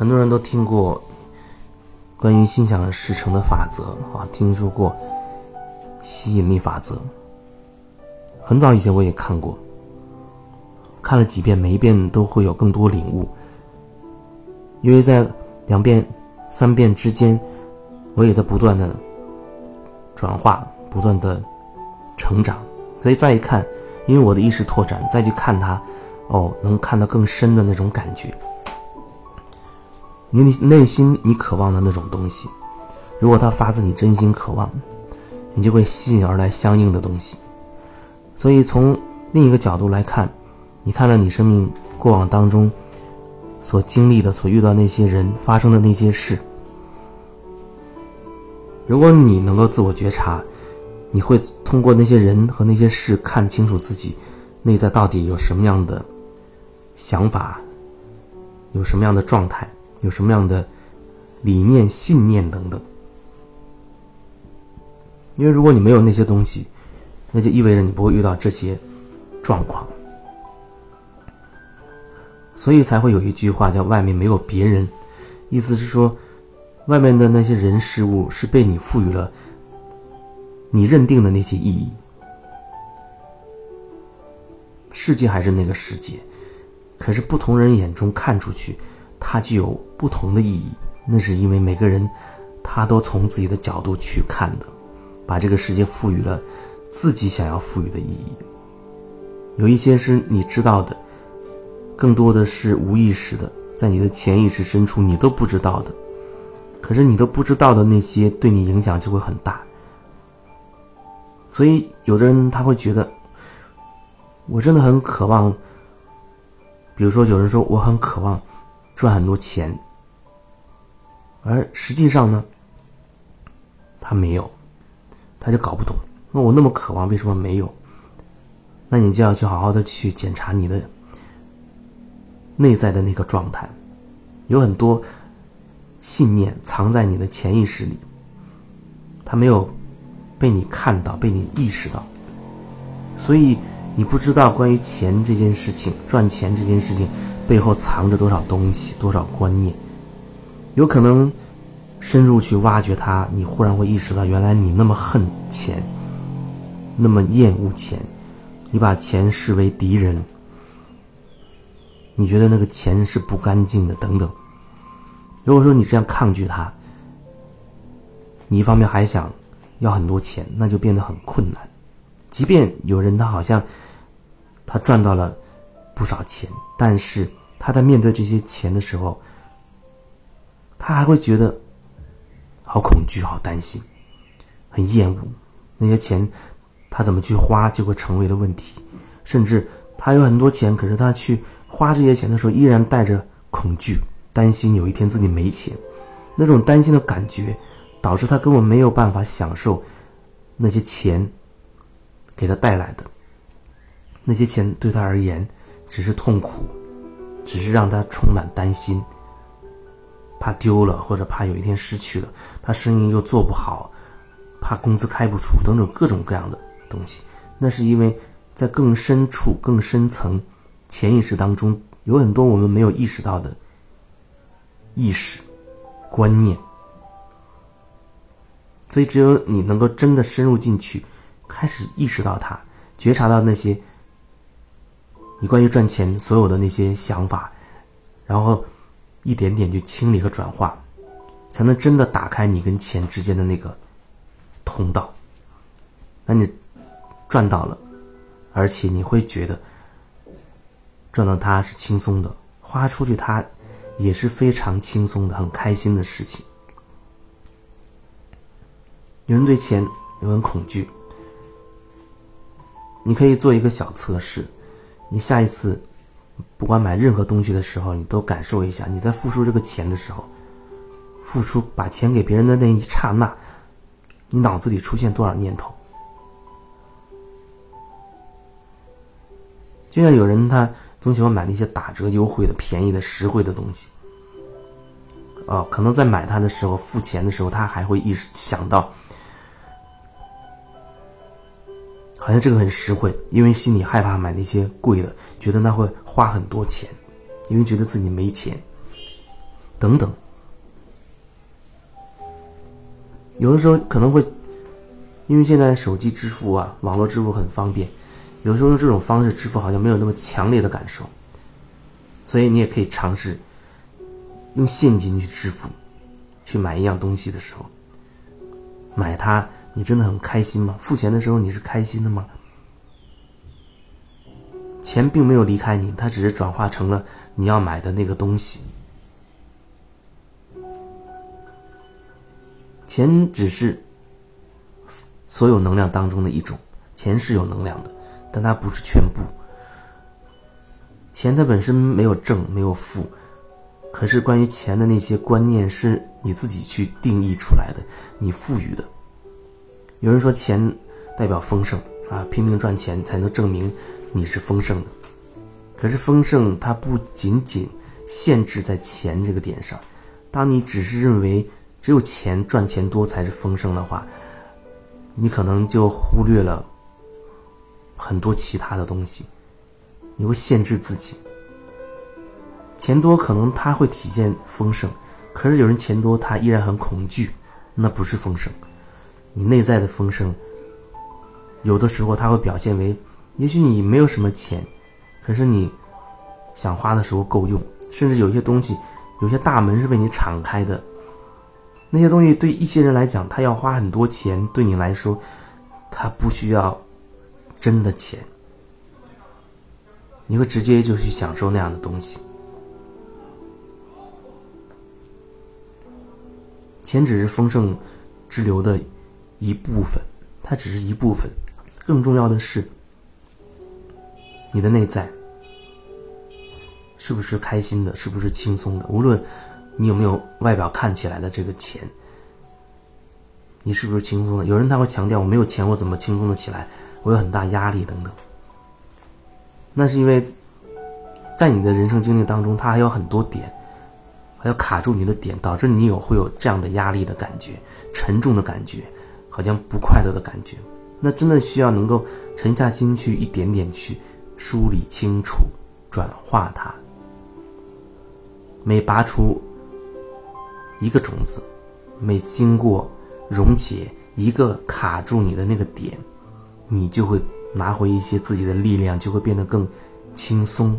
很多人都听过关于心想事成的法则啊，听说过吸引力法则。很早以前我也看过，看了几遍，每一遍都会有更多领悟。因为在两遍、三遍之间，我也在不断的转化，不断的成长，所以再一看，因为我的意识拓展，再去看它，哦，能看到更深的那种感觉。你内心你渴望的那种东西，如果它发自你真心渴望，你就会吸引而来相应的东西。所以从另一个角度来看，你看了你生命过往当中所经历的、所遇到那些人发生的那些事，如果你能够自我觉察，你会通过那些人和那些事看清楚自己内在到底有什么样的想法，有什么样的状态。有什么样的理念、信念等等？因为如果你没有那些东西，那就意味着你不会遇到这些状况。所以才会有一句话叫“外面没有别人”，意思是说，外面的那些人事物是被你赋予了你认定的那些意义。世界还是那个世界，可是不同人眼中看出去。它具有不同的意义，那是因为每个人，他都从自己的角度去看的，把这个世界赋予了自己想要赋予的意义。有一些是你知道的，更多的是无意识的，在你的潜意识深处你都不知道的。可是你都不知道的那些，对你影响就会很大。所以有的人他会觉得，我真的很渴望，比如说有人说我很渴望。赚很多钱，而实际上呢，他没有，他就搞不懂。那我那么渴望，为什么没有？那你就要去好好的去检查你的内在的那个状态，有很多信念藏在你的潜意识里，他没有被你看到，被你意识到，所以你不知道关于钱这件事情，赚钱这件事情。背后藏着多少东西，多少观念？有可能深入去挖掘它，你忽然会意识到，原来你那么恨钱，那么厌恶钱，你把钱视为敌人，你觉得那个钱是不干净的，等等。如果说你这样抗拒它，你一方面还想要很多钱，那就变得很困难。即便有人他好像他赚到了不少钱，但是。他在面对这些钱的时候，他还会觉得好恐惧、好担心、很厌恶那些钱，他怎么去花就会成为了问题。甚至他有很多钱，可是他去花这些钱的时候，依然带着恐惧、担心有一天自己没钱。那种担心的感觉，导致他根本没有办法享受那些钱给他带来的那些钱，对他而言只是痛苦。只是让他充满担心，怕丢了，或者怕有一天失去了，怕生意又做不好，怕工资开不出，等等各种各样的东西。那是因为在更深处、更深层潜意识当中，有很多我们没有意识到的意识观念。所以，只有你能够真的深入进去，开始意识到它，觉察到那些。你关于赚钱所有的那些想法，然后一点点去清理和转化，才能真的打开你跟钱之间的那个通道。那你赚到了，而且你会觉得赚到它是轻松的，花出去它也是非常轻松的、很开心的事情。有人对钱有人恐惧，你可以做一个小测试。你下一次，不管买任何东西的时候，你都感受一下，你在付出这个钱的时候，付出把钱给别人的那一刹那，你脑子里出现多少念头？就像有人他总喜欢买那些打折优惠的、便宜的、实惠的东西，哦，可能在买它的时候、付钱的时候，他还会意识想到。好像这个很实惠，因为心里害怕买那些贵的，觉得那会花很多钱，因为觉得自己没钱。等等。有的时候可能会，因为现在手机支付啊，网络支付很方便，有时候用这种方式支付好像没有那么强烈的感受，所以你也可以尝试用现金去支付，去买一样东西的时候，买它你真的很开心吗？付钱的时候你是开心的吗？钱并没有离开你，它只是转化成了你要买的那个东西。钱只是所有能量当中的一种，钱是有能量的，但它不是全部。钱它本身没有正，没有负，可是关于钱的那些观念是你自己去定义出来的，你赋予的。有人说钱代表丰盛啊，拼命赚钱才能证明你是丰盛的。可是丰盛它不仅仅限制在钱这个点上，当你只是认为。只有钱赚钱多才是丰盛的话，你可能就忽略了很多其他的东西，你会限制自己。钱多可能他会体现丰盛，可是有人钱多他依然很恐惧，那不是丰盛。你内在的丰盛，有的时候它会表现为，也许你没有什么钱，可是你想花的时候够用，甚至有些东西，有些大门是为你敞开的。那些东西对一些人来讲，他要花很多钱；对你来说，他不需要真的钱。你会直接就去享受那样的东西。钱只是丰盛之流的一部分，它只是一部分。更重要的是，你的内在是不是开心的？是不是轻松的？无论。你有没有外表看起来的这个钱？你是不是轻松的？有人他会强调我没有钱，我怎么轻松的起来？我有很大压力等等。那是因为，在你的人生经历当中，它还有很多点，还有卡住你的点，导致你有会有这样的压力的感觉、沉重的感觉，好像不快乐的感觉。那真的需要能够沉下心去，一点点去梳理清楚、转化它。每拔出。一个种子，每经过溶解一个卡住你的那个点，你就会拿回一些自己的力量，就会变得更轻松。